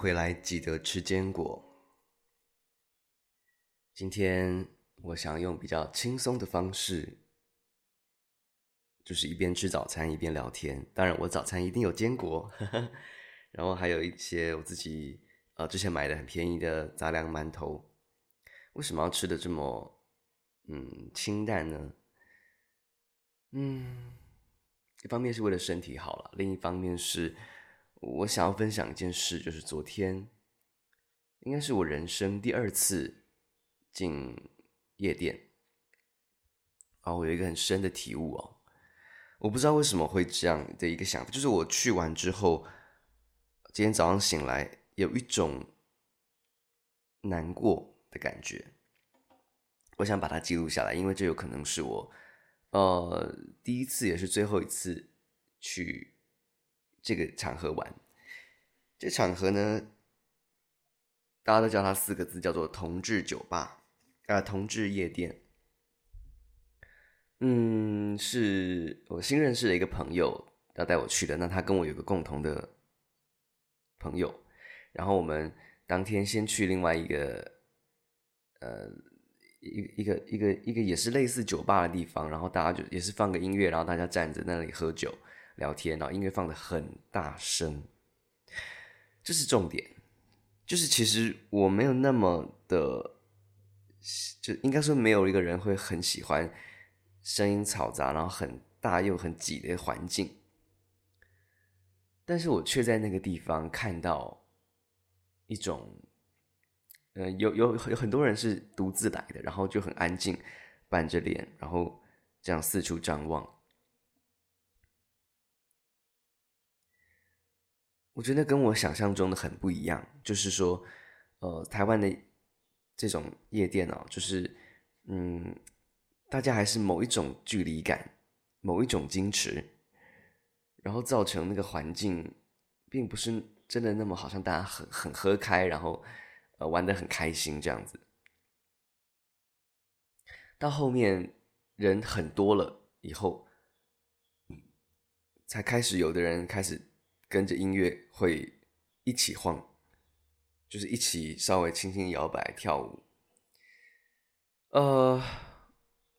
回来，记得吃坚果。今天我想用比较轻松的方式，就是一边吃早餐一边聊天。当然，我早餐一定有坚果，然后还有一些我自己呃之前买的很便宜的杂粮馒头。为什么要吃的这么嗯清淡呢？嗯，一方面是为了身体好了，另一方面是。我想要分享一件事，就是昨天，应该是我人生第二次进夜店，啊，我有一个很深的体悟哦，我不知道为什么会这样的一个想法，就是我去完之后，今天早上醒来有一种难过的感觉，我想把它记录下来，因为这有可能是我，呃，第一次也是最后一次去。这个场合玩，这场合呢，大家都叫它四个字，叫做“同志酒吧”啊、，“同志夜店”。嗯，是我新认识的一个朋友要带我去的。那他跟我有个共同的朋友，然后我们当天先去另外一个，呃，一一个一个一个也是类似酒吧的地方，然后大家就也是放个音乐，然后大家站在那里喝酒。聊天，然后音乐放得很大声，这是重点。就是其实我没有那么的，就应该说没有一个人会很喜欢声音嘈杂，然后很大又很挤的环境。但是我却在那个地方看到一种，呃，有有有很多人是独自来的，然后就很安静，板着脸，然后这样四处张望。我觉得跟我想象中的很不一样，就是说，呃，台湾的这种夜店哦，就是，嗯，大家还是某一种距离感，某一种矜持，然后造成那个环境，并不是真的那么好像大家很很喝开，然后呃玩得很开心这样子。到后面人很多了以后，才开始有的人开始。跟着音乐会一起晃，就是一起稍微轻轻摇摆跳舞。呃，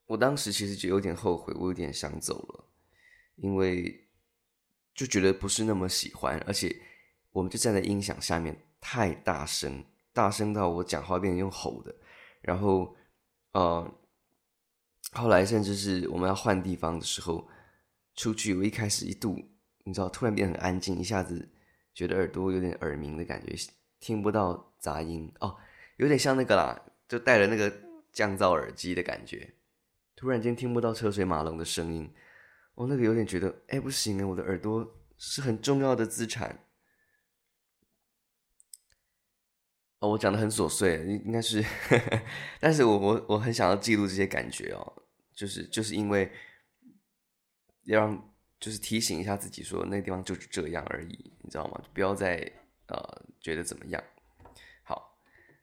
我当时其实就有点后悔，我有点想走了，因为就觉得不是那么喜欢，而且我们就站在音响下面太大声，大声到我讲话变成用吼的。然后，呃，后来甚至是我们要换地方的时候，出去，我一开始一度。你知道，突然变很安静，一下子觉得耳朵有点耳鸣的感觉，听不到杂音哦，有点像那个啦，就戴了那个降噪耳机的感觉，突然间听不到车水马龙的声音，哦，那个有点觉得，哎，不行啊，我的耳朵是很重要的资产。哦，我讲的很琐碎，应应该是，但是我我我很想要记录这些感觉哦，就是就是因为要让。就是提醒一下自己，说那地方就是这样而已，你知道吗？不要再呃觉得怎么样。好，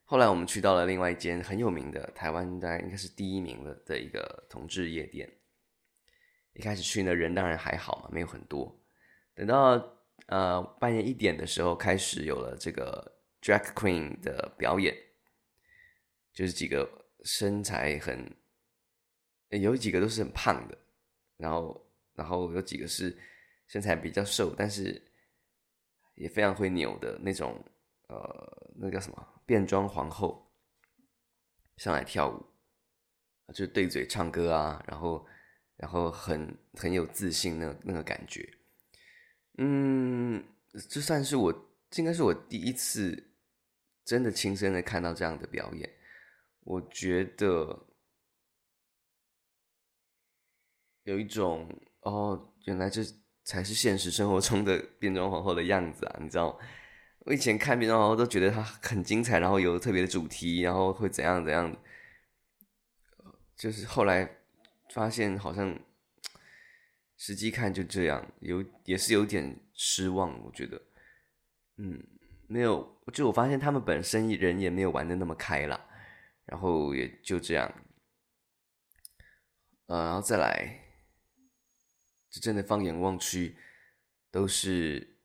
后来我们去到了另外一间很有名的台湾，当然应该是第一名的的一个同志夜店。一开始去呢，人当然还好嘛，没有很多。等到呃半夜一点的时候，开始有了这个 drag queen 的表演，就是几个身材很，有几个都是很胖的，然后。然后有几个是身材比较瘦，但是也非常会扭的那种，呃，那叫什么变装皇后上来跳舞，就对嘴唱歌啊，然后然后很很有自信那那个感觉，嗯，这算是我这应该是我第一次真的亲身的看到这样的表演，我觉得有一种。哦，原来这才是现实生活中的 变装皇后的样子啊！你知道，我以前看变装皇后都觉得她很精彩，然后有特别的主题，然后会怎样怎样。就是后来发现好像实际看就这样，有也是有点失望。我觉得，嗯，没有，就我发现他们本身人也没有玩的那么开朗，然后也就这样，呃，然后再来。真的放眼望去，都是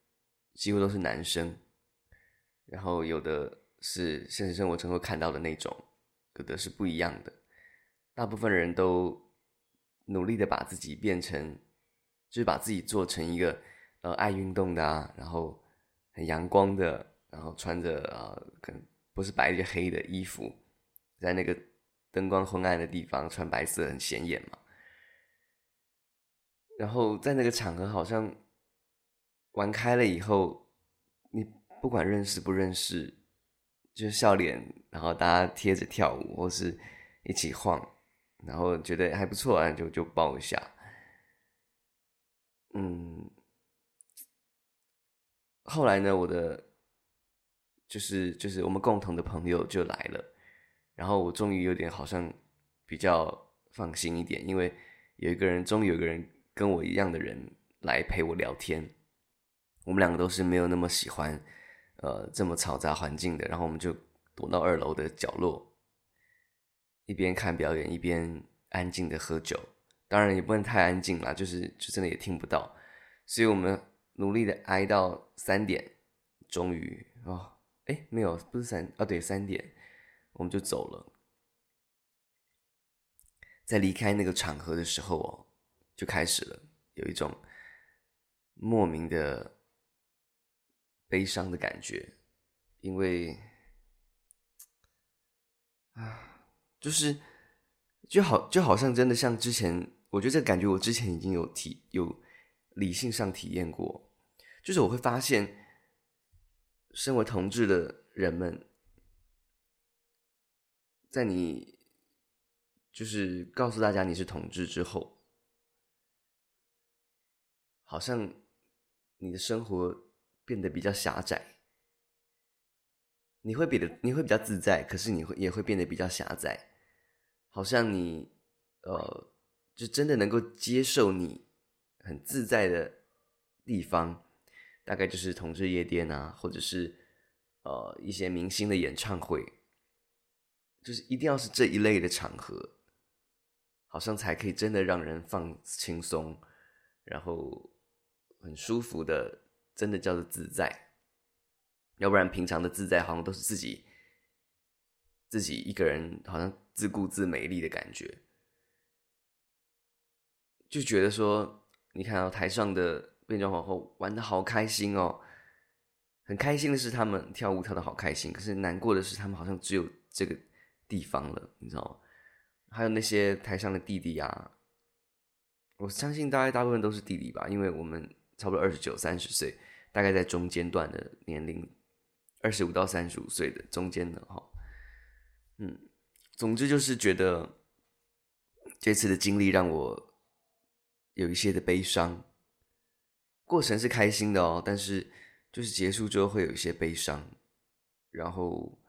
几乎都是男生，然后有的是现实生活中会看到的那种，有的是不一样的。大部分人都努力的把自己变成，就是把自己做成一个呃爱运动的啊，然后很阳光的，然后穿着、呃、可能不是白就黑的衣服，在那个灯光昏暗的地方穿白色很显眼嘛。然后在那个场合好像玩开了以后，你不管认识不认识，就笑脸，然后大家贴着跳舞或是一起晃，然后觉得还不错啊，就就抱一下。嗯，后来呢，我的就是就是我们共同的朋友就来了，然后我终于有点好像比较放心一点，因为有一个人，终于有个人。跟我一样的人来陪我聊天，我们两个都是没有那么喜欢，呃，这么嘈杂环境的。然后我们就躲到二楼的角落，一边看表演，一边安静的喝酒。当然也不能太安静啦，就是就真的也听不到。所以我们努力的挨到三点，终于哦，哎，没有，不是三，哦，对，三点，我们就走了。在离开那个场合的时候哦。就开始了，有一种莫名的悲伤的感觉，因为啊，就是就好就好像真的像之前，我觉得这感觉我之前已经有体有理性上体验过，就是我会发现，身为同志的人们，在你就是告诉大家你是同志之后。好像你的生活变得比较狭窄，你会比的你会比较自在，可是你会也会变得比较狭窄。好像你呃，就真的能够接受你很自在的地方，大概就是同志夜店啊，或者是呃一些明星的演唱会，就是一定要是这一类的场合，好像才可以真的让人放轻松，然后。很舒服的，真的叫做自在。要不然平常的自在好像都是自己自己一个人，好像自顾自美丽的感觉。就觉得说，你看到台上的变装皇后玩的好开心哦，很开心的是他们跳舞跳得好开心，可是难过的是他们好像只有这个地方了，你知道吗？还有那些台上的弟弟啊，我相信大概大部分都是弟弟吧，因为我们。差不多二十九、三十岁，大概在中间段的年龄，二十五到三十五岁的中间的哈，嗯，总之就是觉得这次的经历让我有一些的悲伤，过程是开心的哦，但是就是结束之后会有一些悲伤，然后，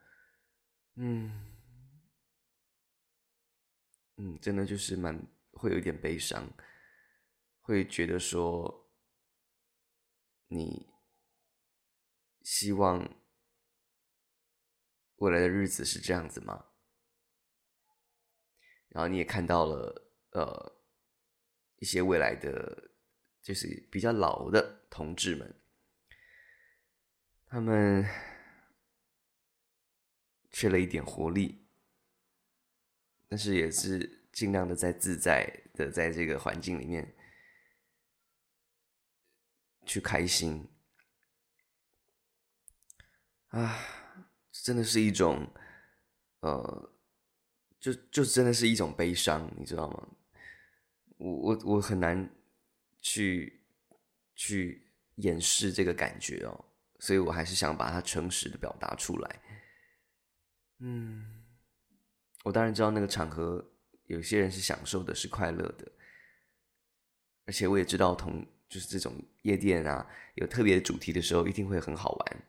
嗯，嗯，真的就是蛮会有一点悲伤，会觉得说。你希望未来的日子是这样子吗？然后你也看到了，呃，一些未来的，就是比较老的同志们，他们缺了一点活力，但是也是尽量的在自在的在这个环境里面。去开心啊，真的是一种，呃，就就真的是一种悲伤，你知道吗？我我我很难去去掩饰这个感觉哦，所以我还是想把它诚实的表达出来。嗯，我当然知道那个场合有些人是享受的，是快乐的，而且我也知道同。就是这种夜店啊，有特别的主题的时候，一定会很好玩。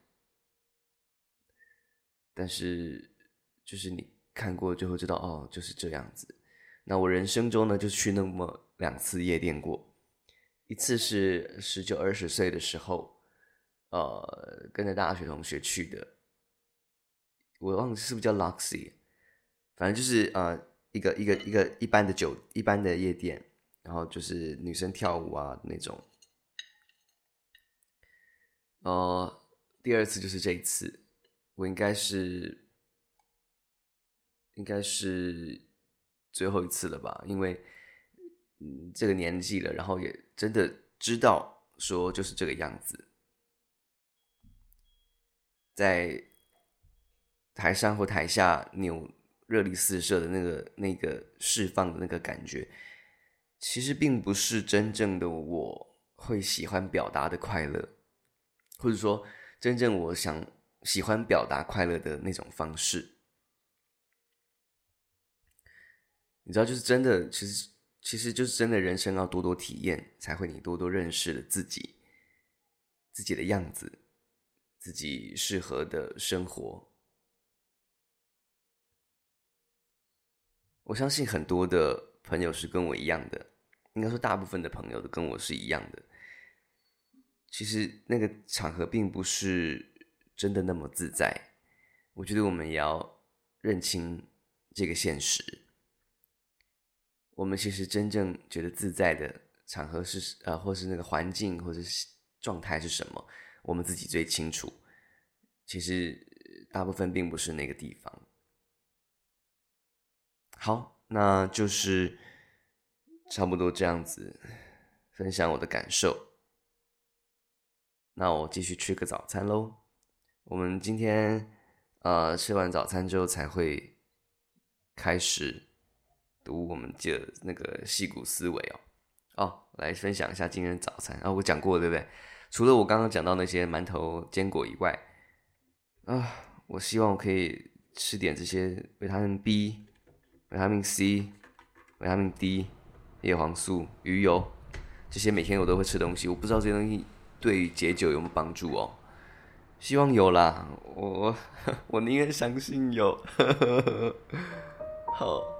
但是，就是你看过就会知道，哦，就是这样子。那我人生中呢，就去那么两次夜店过，一次是十九二十岁的时候，呃，跟着大学同学去的，我忘记是不是叫 Luxy，反正就是呃，一个一个一个一般的酒，一般的夜店。然后就是女生跳舞啊那种，呃，第二次就是这一次，我应该是，应该是最后一次了吧？因为，嗯，这个年纪了，然后也真的知道说就是这个样子，在台上或台下扭热力四射的那个那个释放的那个感觉，其实并不是真正的我会喜欢表达的快乐，或者说真正我想。喜欢表达快乐的那种方式，你知道，就是真的，其实其实就是真的，人生要多多体验，才会你多多认识了自己，自己的样子，自己适合的生活。我相信很多的朋友是跟我一样的，应该说大部分的朋友都跟我是一样的。其实那个场合并不是。真的那么自在？我觉得我们也要认清这个现实。我们其实真正觉得自在的场合是呃，或是那个环境，或者是状态是什么，我们自己最清楚。其实大部分并不是那个地方。好，那就是差不多这样子分享我的感受。那我继续吃个早餐喽。我们今天，呃，吃完早餐之后才会开始读我们的那个矽谷思维哦。哦，来分享一下今天的早餐啊，我讲过对不对？除了我刚刚讲到那些馒头、坚果以外，啊，我希望我可以吃点这些维他命 B、维他命 C、维他命 D、叶黄素、鱼油这些每天我都会吃东西。我不知道这些东西对解酒有没有帮助哦。希望有啦，我 我宁愿相信有。呵呵呵好。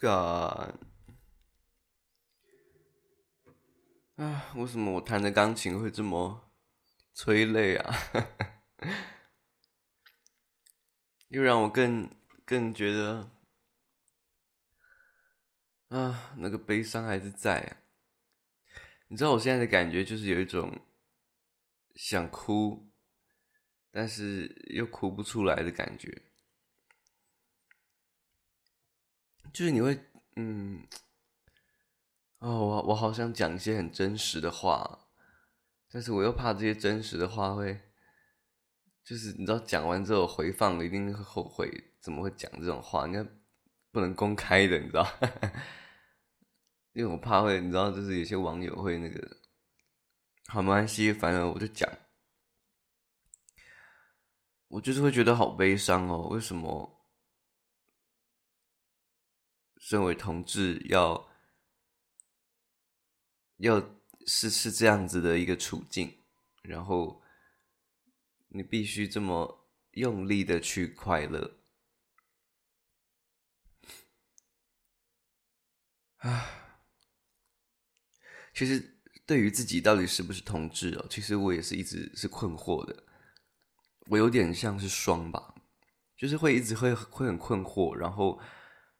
God，啊，为什么我弹的钢琴会这么催泪啊？又让我更更觉得啊，那个悲伤还是在啊。你知道我现在的感觉就是有一种想哭，但是又哭不出来的感觉。就是你会，嗯，哦，我我好想讲一些很真实的话，但是我又怕这些真实的话会，就是你知道讲完之后回放一定会后悔，怎么会讲这种话？应该不能公开的，你知道？因为我怕会，你知道，就是有些网友会那个，好，没关系，反正我就讲，我就是会觉得好悲伤哦，为什么？身为同志要，要是是这样子的一个处境，然后你必须这么用力的去快乐。啊，其实对于自己到底是不是同志哦，其实我也是一直是困惑的。我有点像是双吧，就是会一直会会很困惑，然后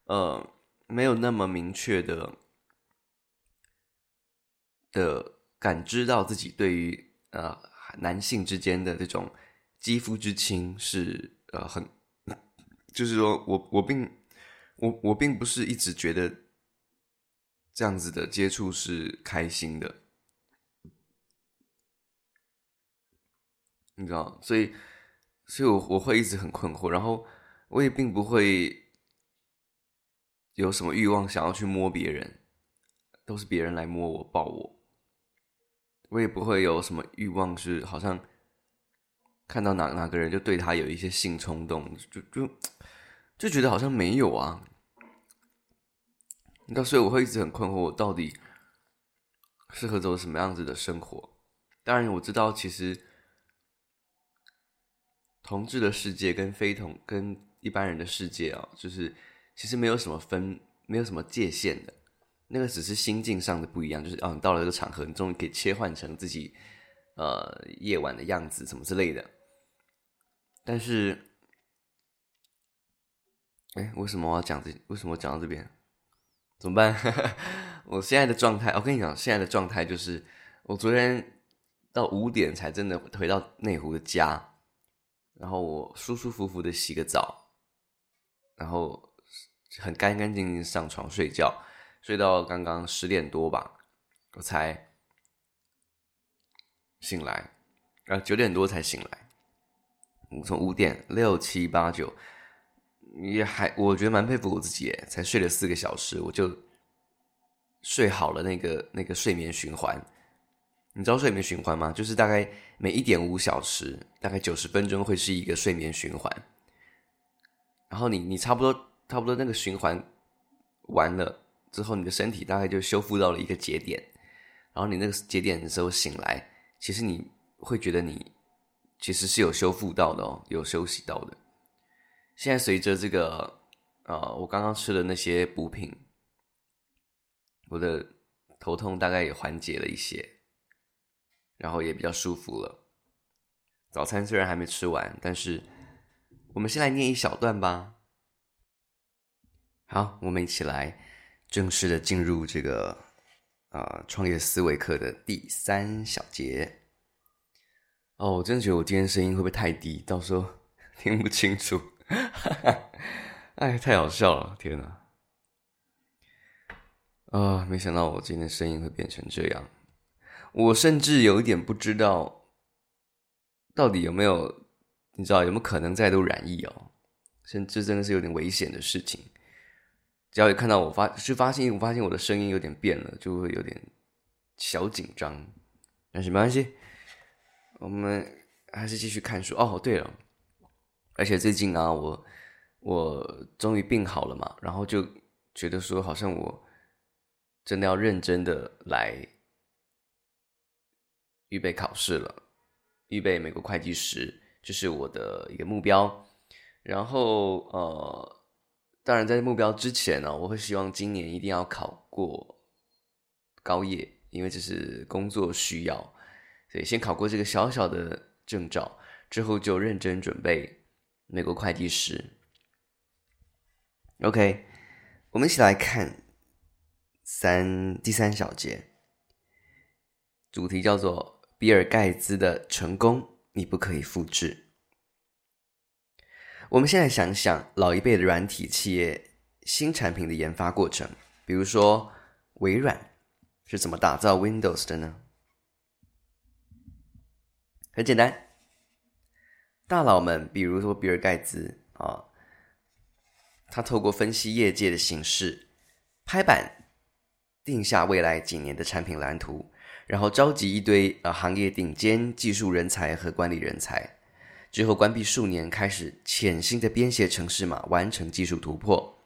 呃，没有那么明确的的感知到自己对于呃男性之间的这种肌肤之亲是呃很，就是说我我并我我并不是一直觉得。这样子的接触是开心的，你知道，所以，所以我我会一直很困惑，然后我也并不会有什么欲望想要去摸别人，都是别人来摸我抱我，我也不会有什么欲望是好像看到哪哪个人就对他有一些性冲动，就就就觉得好像没有啊。那所以我会一直很困惑，我到底适合走什么样子的生活？当然，我知道其实同志的世界跟非同跟一般人的世界啊，就是其实没有什么分，没有什么界限的。那个只是心境上的不一样，就是哦，你到了这个场合，你终于可以切换成自己呃夜晚的样子，什么之类的。但是，哎，为什么我要讲这？为什么我讲到这边？怎么办？我现在的状态，我跟你讲，现在的状态就是，我昨天到五点才真的回到内湖的家，然后我舒舒服服的洗个澡，然后很干干净净上床睡觉，睡到刚刚十点多吧，我才醒来，啊，九点多才醒来，从五点六七八九。也还，我觉得蛮佩服我自己，才睡了四个小时，我就睡好了那个那个睡眠循环。你知道睡眠循环吗？就是大概每一点五小时，大概九十分钟会是一个睡眠循环。然后你你差不多差不多那个循环完了之后，你的身体大概就修复到了一个节点。然后你那个节点的时候醒来，其实你会觉得你其实是有修复到的哦，有休息到的。现在随着这个，呃，我刚刚吃的那些补品，我的头痛大概也缓解了一些，然后也比较舒服了。早餐虽然还没吃完，但是我们先来念一小段吧。好，我们一起来正式的进入这个、呃、创业思维课的第三小节。哦，我真的觉得我今天声音会不会太低，到时候听不清楚。哈哈，哎，太好笑了！天哪，啊、没想到我今天声音会变成这样。我甚至有一点不知道，到底有没有，你知道有没有可能再度染疫哦？甚至真的是有点危险的事情。只要一看到我发，就发现我发现我的声音有点变了，就会有点小紧张。但是没关系，我们还是继续看书。哦，对了。而且最近啊，我我终于病好了嘛，然后就觉得说，好像我真的要认真的来预备考试了，预备美国会计师，这是我的一个目标。然后呃，当然在目标之前呢，我会希望今年一定要考过高业，因为这是工作需要，所以先考过这个小小的证照，之后就认真准备。美国会计师，OK，我们一起来看三第三小节，主题叫做“比尔盖茨的成功你不可以复制”。我们现在想想老一辈的软体企业新产品的研发过程，比如说微软是怎么打造 Windows 的呢？很简单。大佬们，比如说比尔盖茨啊，他透过分析业界的形势，拍板定下未来几年的产品蓝图，然后召集一堆呃行业顶尖技术人才和管理人才，之后关闭数年，开始潜心的编写程式码，完成技术突破。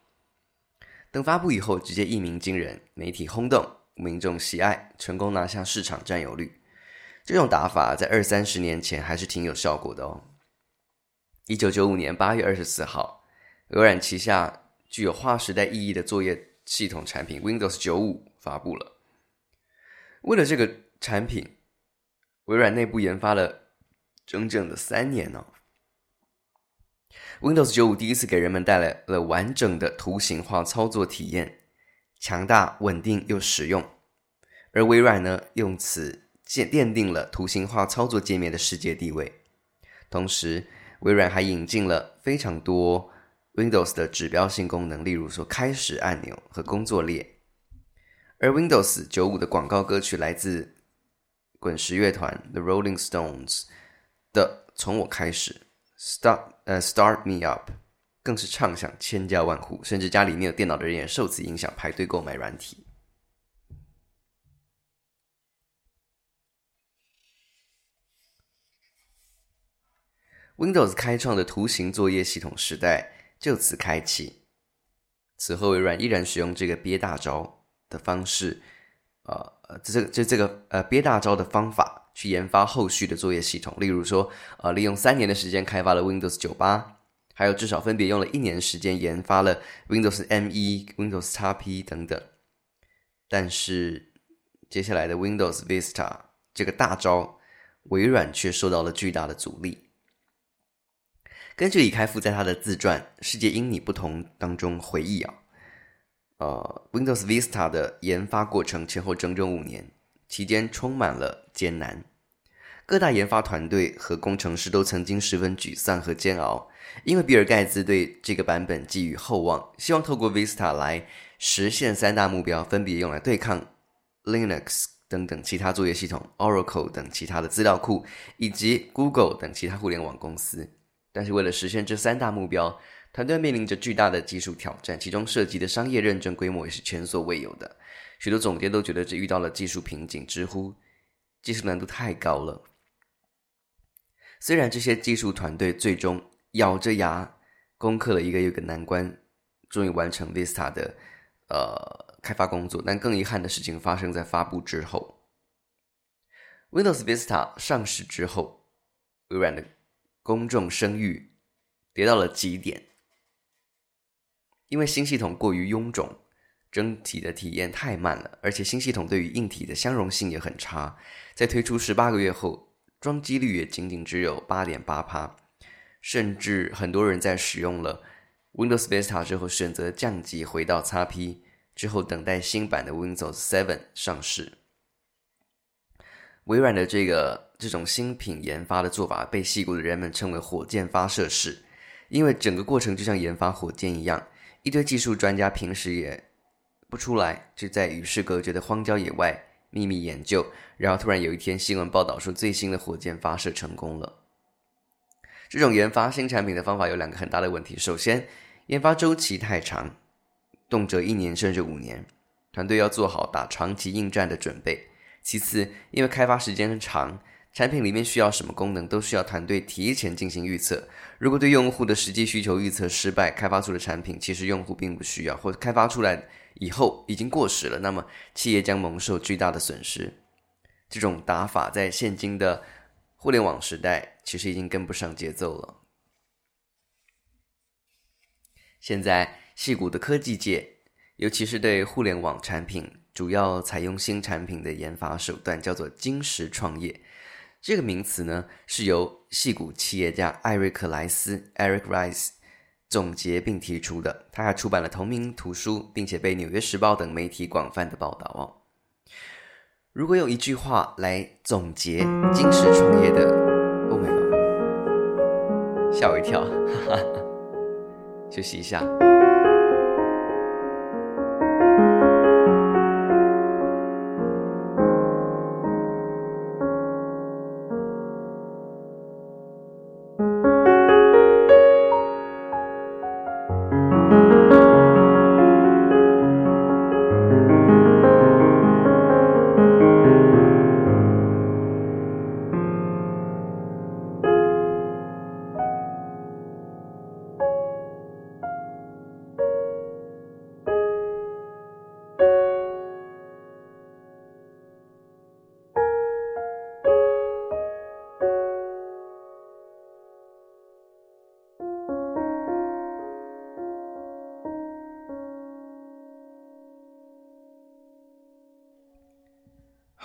等发布以后，直接一鸣惊人，媒体轰动，民众喜爱，成功拿下市场占有率。这种打法在二三十年前还是挺有效果的哦。一九九五年八月二十四号，微软旗下具有划时代意义的作业系统产品 Windows 95发布了。为了这个产品，微软内部研发了整整的三年呢、哦。Windows 95第一次给人们带来了完整的图形化操作体验，强大、稳定又实用。而微软呢，用此奠奠定了图形化操作界面的世界地位。同时，微软还引进了非常多 Windows 的指标性功能，例如说开始按钮和工作列。而 Windows 95的广告歌曲来自滚石乐团 The Rolling Stones 的《从我开始》，Start 呃、Start Me Up，更是畅响千家万户，甚至家里没有电脑的人也受此影响排队购买软体。Windows 开创的图形作业系统时代就此开启。此后，微软依然使用这个憋大招的方式，呃呃，这这这这个呃憋大招的方法去研发后续的作业系统。例如说，呃，利用三年的时间开发了 Windows 98，还有至少分别用了一年时间研发了 Windows ME、Windows XP 等等。但是，接下来的 Windows Vista 这个大招，微软却受到了巨大的阻力。根据李开复在他的自传《世界因你不同》当中回忆啊，呃，Windows Vista 的研发过程前后整整五年，期间充满了艰难，各大研发团队和工程师都曾经十分沮丧和煎熬，因为比尔盖茨对这个版本寄予厚望，希望透过 Vista 来实现三大目标，分别用来对抗 Linux 等等其他作业系统、Oracle 等其他的资料库，以及 Google 等其他互联网公司。但是，为了实现这三大目标，团队面临着巨大的技术挑战，其中涉及的商业认证规模也是前所未有的。许多总监都觉得这遇到了技术瓶颈，直呼技术难度太高了。虽然这些技术团队最终咬着牙攻克了一个又一个难关，终于完成 Vista 的呃开发工作，但更遗憾的事情发生在发布之后。Windows Vista 上市之后，微软的公众声誉跌到了极点，因为新系统过于臃肿，整体的体验太慢了，而且新系统对于硬体的相容性也很差。在推出十八个月后，装机率也仅仅只有八点八趴，甚至很多人在使用了 Windows Vista 之后，选择降级回到 XP 之后，等待新版的 Windows 7上市。微软的这个。这种新品研发的做法被戏骨的人们称为“火箭发射式”，因为整个过程就像研发火箭一样，一堆技术专家平时也不出来，就在与世隔绝的荒郊野外秘密研究，然后突然有一天新闻报道说最新的火箭发射成功了。这种研发新产品的方法有两个很大的问题：首先，研发周期太长，动辄一年甚至五年，团队要做好打长期应战的准备；其次，因为开发时间长。产品里面需要什么功能，都需要团队提前进行预测。如果对用户的实际需求预测失败，开发出的产品其实用户并不需要，或开发出来以后已经过时了，那么企业将蒙受巨大的损失。这种打法在现今的互联网时代，其实已经跟不上节奏了。现在，矽谷的科技界，尤其是对互联网产品，主要采用新产品的研发手段，叫做金石创业。这个名词呢，是由戏骨企业家艾瑞克莱斯 （Eric Rice） 总结并提出的。他还出版了同名图书，并且被《纽约时报》等媒体广泛的报道哦。如果用一句话来总结精实创业的，欧美吗？吓我一跳，哈哈，休息一下。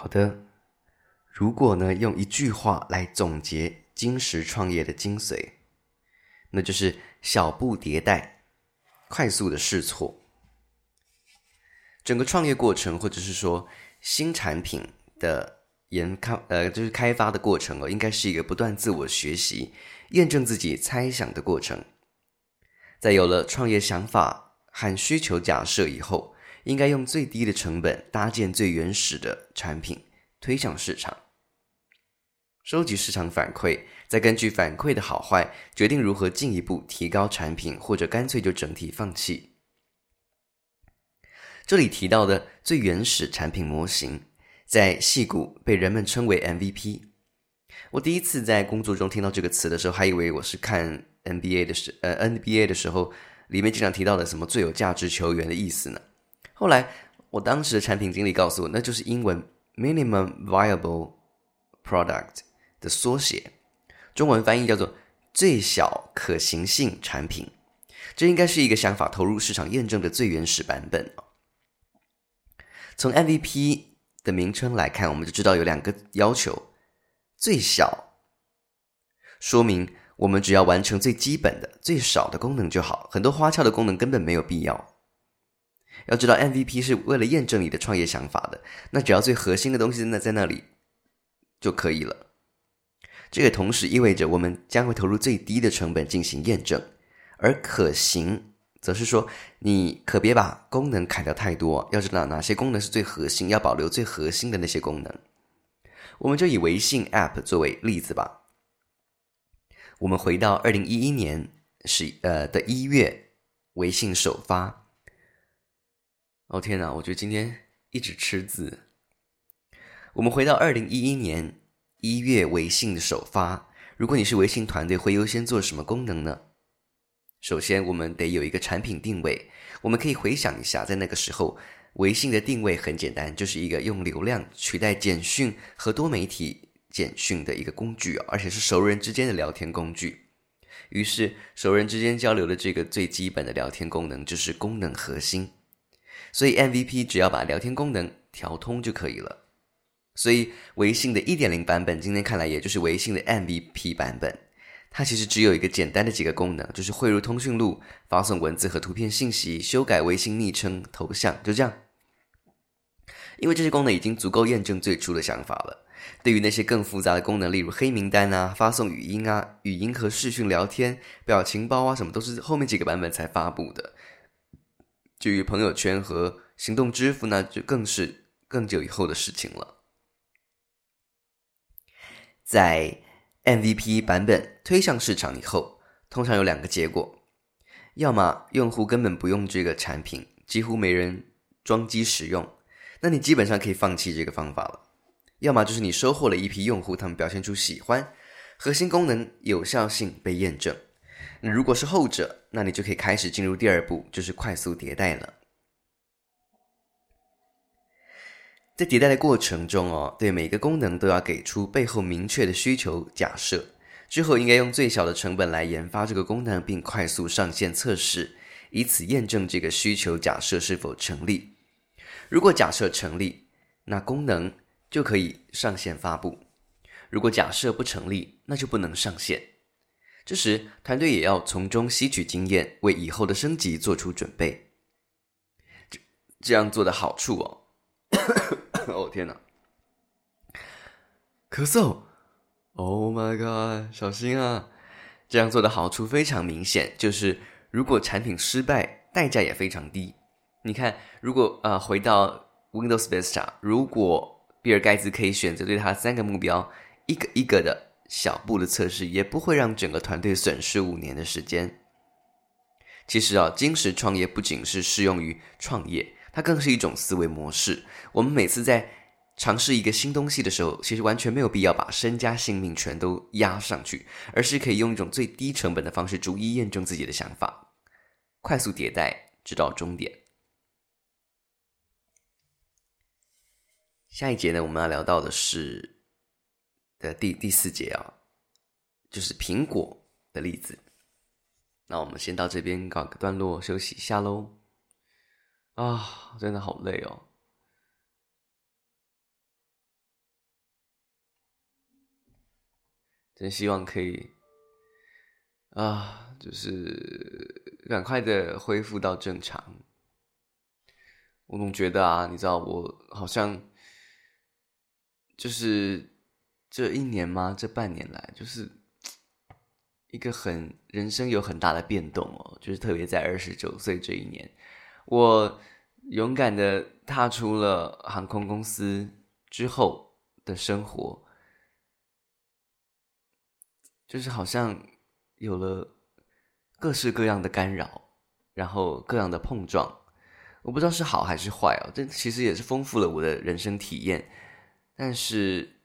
的，如果呢用一句话来总结金石创业的精髓，那就是小步迭代，快速的试错。整个创业过程，或者是说新产品的研开，呃，就是开发的过程哦，应该是一个不断自我学习、验证自己猜想的过程。在有了创业想法和需求假设以后，应该用最低的成本搭建最原始的产品，推向市场，收集市场反馈，再根据反馈的好坏，决定如何进一步提高产品，或者干脆就整体放弃。这里提到的最原始产品模型，在戏骨被人们称为 MVP。我第一次在工作中听到这个词的时候，还以为我是看 NBA 的时，呃，NBA 的时候，里面经常提到的什么最有价值球员的意思呢？后来，我当时的产品经理告诉我，那就是英文 Minimum Viable Product 的缩写，中文翻译叫做最小可行性产品。这应该是一个想法投入市场验证的最原始版本。从 MVP 的名称来看，我们就知道有两个要求：最小，说明我们只要完成最基本的、最少的功能就好，很多花俏的功能根本没有必要。要知道，MVP 是为了验证你的创业想法的，那只要最核心的东西在那在那里就可以了。这个同时意味着我们将会投入最低的成本进行验证，而可行。则是说，你可别把功能砍掉太多。要知道哪些功能是最核心，要保留最核心的那些功能。我们就以微信 App 作为例子吧。我们回到二零一一年十呃的一月，微信首发。哦天哪，我觉得今天一直吃字。我们回到二零一一年一月，微信的首发。如果你是微信团队，会优先做什么功能呢？首先，我们得有一个产品定位。我们可以回想一下，在那个时候，微信的定位很简单，就是一个用流量取代简讯和多媒体简讯的一个工具，而且是熟人之间的聊天工具。于是，熟人之间交流的这个最基本的聊天功能就是功能核心。所以，MVP 只要把聊天功能调通就可以了。所以，微信的一点零版本，今天看来也就是微信的 MVP 版本。它其实只有一个简单的几个功能，就是汇入通讯录、发送文字和图片信息、修改微信昵称、头像，就这样。因为这些功能已经足够验证最初的想法了。对于那些更复杂的功能，例如黑名单啊、发送语音啊、语音和视讯聊天、表情包啊，什么都是后面几个版本才发布的。至于朋友圈和行动支付，那就更是更久以后的事情了。在 MVP 版本推向市场以后，通常有两个结果：要么用户根本不用这个产品，几乎没人装机使用，那你基本上可以放弃这个方法了；要么就是你收获了一批用户，他们表现出喜欢，核心功能有效性被验证。那如果是后者，那你就可以开始进入第二步，就是快速迭代了。在迭代的过程中哦，对每个功能都要给出背后明确的需求假设，之后应该用最小的成本来研发这个功能，并快速上线测试，以此验证这个需求假设是否成立。如果假设成立，那功能就可以上线发布；如果假设不成立，那就不能上线。这时团队也要从中吸取经验，为以后的升级做出准备。这这样做的好处哦。哦天哪！咳嗽！Oh my god！小心啊！这样做的好处非常明显，就是如果产品失败，代价也非常低。你看，如果啊、呃、回到 Windows Vista，如果比尔盖茨可以选择对他三个目标一个一个的小步的测试，也不会让整个团队损失五年的时间。其实啊，精实创业不仅是适用于创业。它更是一种思维模式。我们每次在尝试一个新东西的时候，其实完全没有必要把身家性命全都压上去，而是可以用一种最低成本的方式，逐一验证自己的想法，快速迭代，直到终点。下一节呢，我们要聊到的是的第第四节啊就是苹果的例子。那我们先到这边搞个段落休息一下喽啊真的好累哦。真希望可以啊就是赶快的恢复到正常。我总觉得啊你知道我好像就是这一年吗？这半年来，就是一个很人生有很大的变动哦，就是特别在二十九岁这一年，我勇敢的踏出了航空公司之后的生活。就是好像有了各式各样的干扰，然后各样的碰撞，我不知道是好还是坏哦。这其实也是丰富了我的人生体验。但是，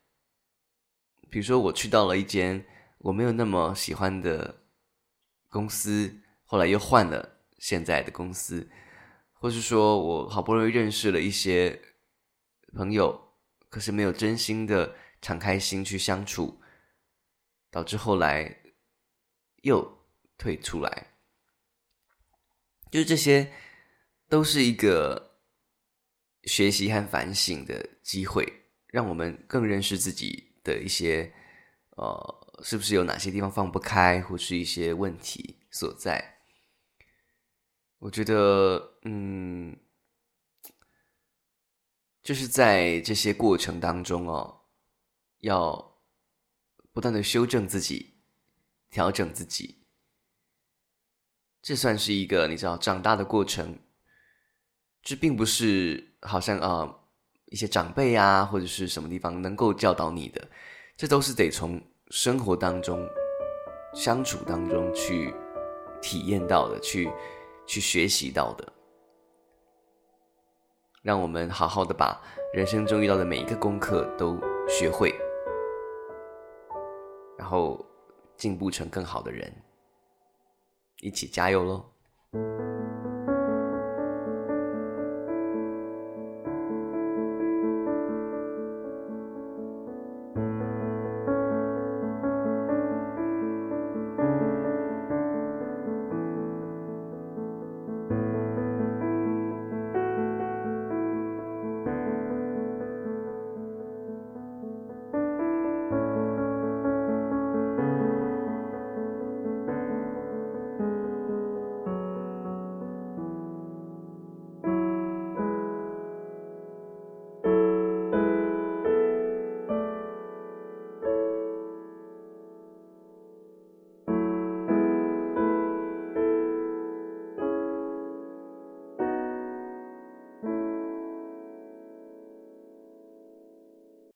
比如说我去到了一间我没有那么喜欢的公司，后来又换了现在的公司，或是说我好不容易认识了一些朋友，可是没有真心的敞开心去相处。导致后来又退出来，就是这些都是一个学习和反省的机会，让我们更认识自己的一些呃，是不是有哪些地方放不开，或是一些问题所在。我觉得，嗯，就是在这些过程当中哦，要。不断的修正自己，调整自己，这算是一个你知道长大的过程。这并不是好像啊、一些长辈啊或者是什么地方能够教导你的，这都是得从生活当中相处当中去体验到的，去去学习到的。让我们好好的把人生中遇到的每一个功课都学会。然后进步成更好的人，一起加油喽！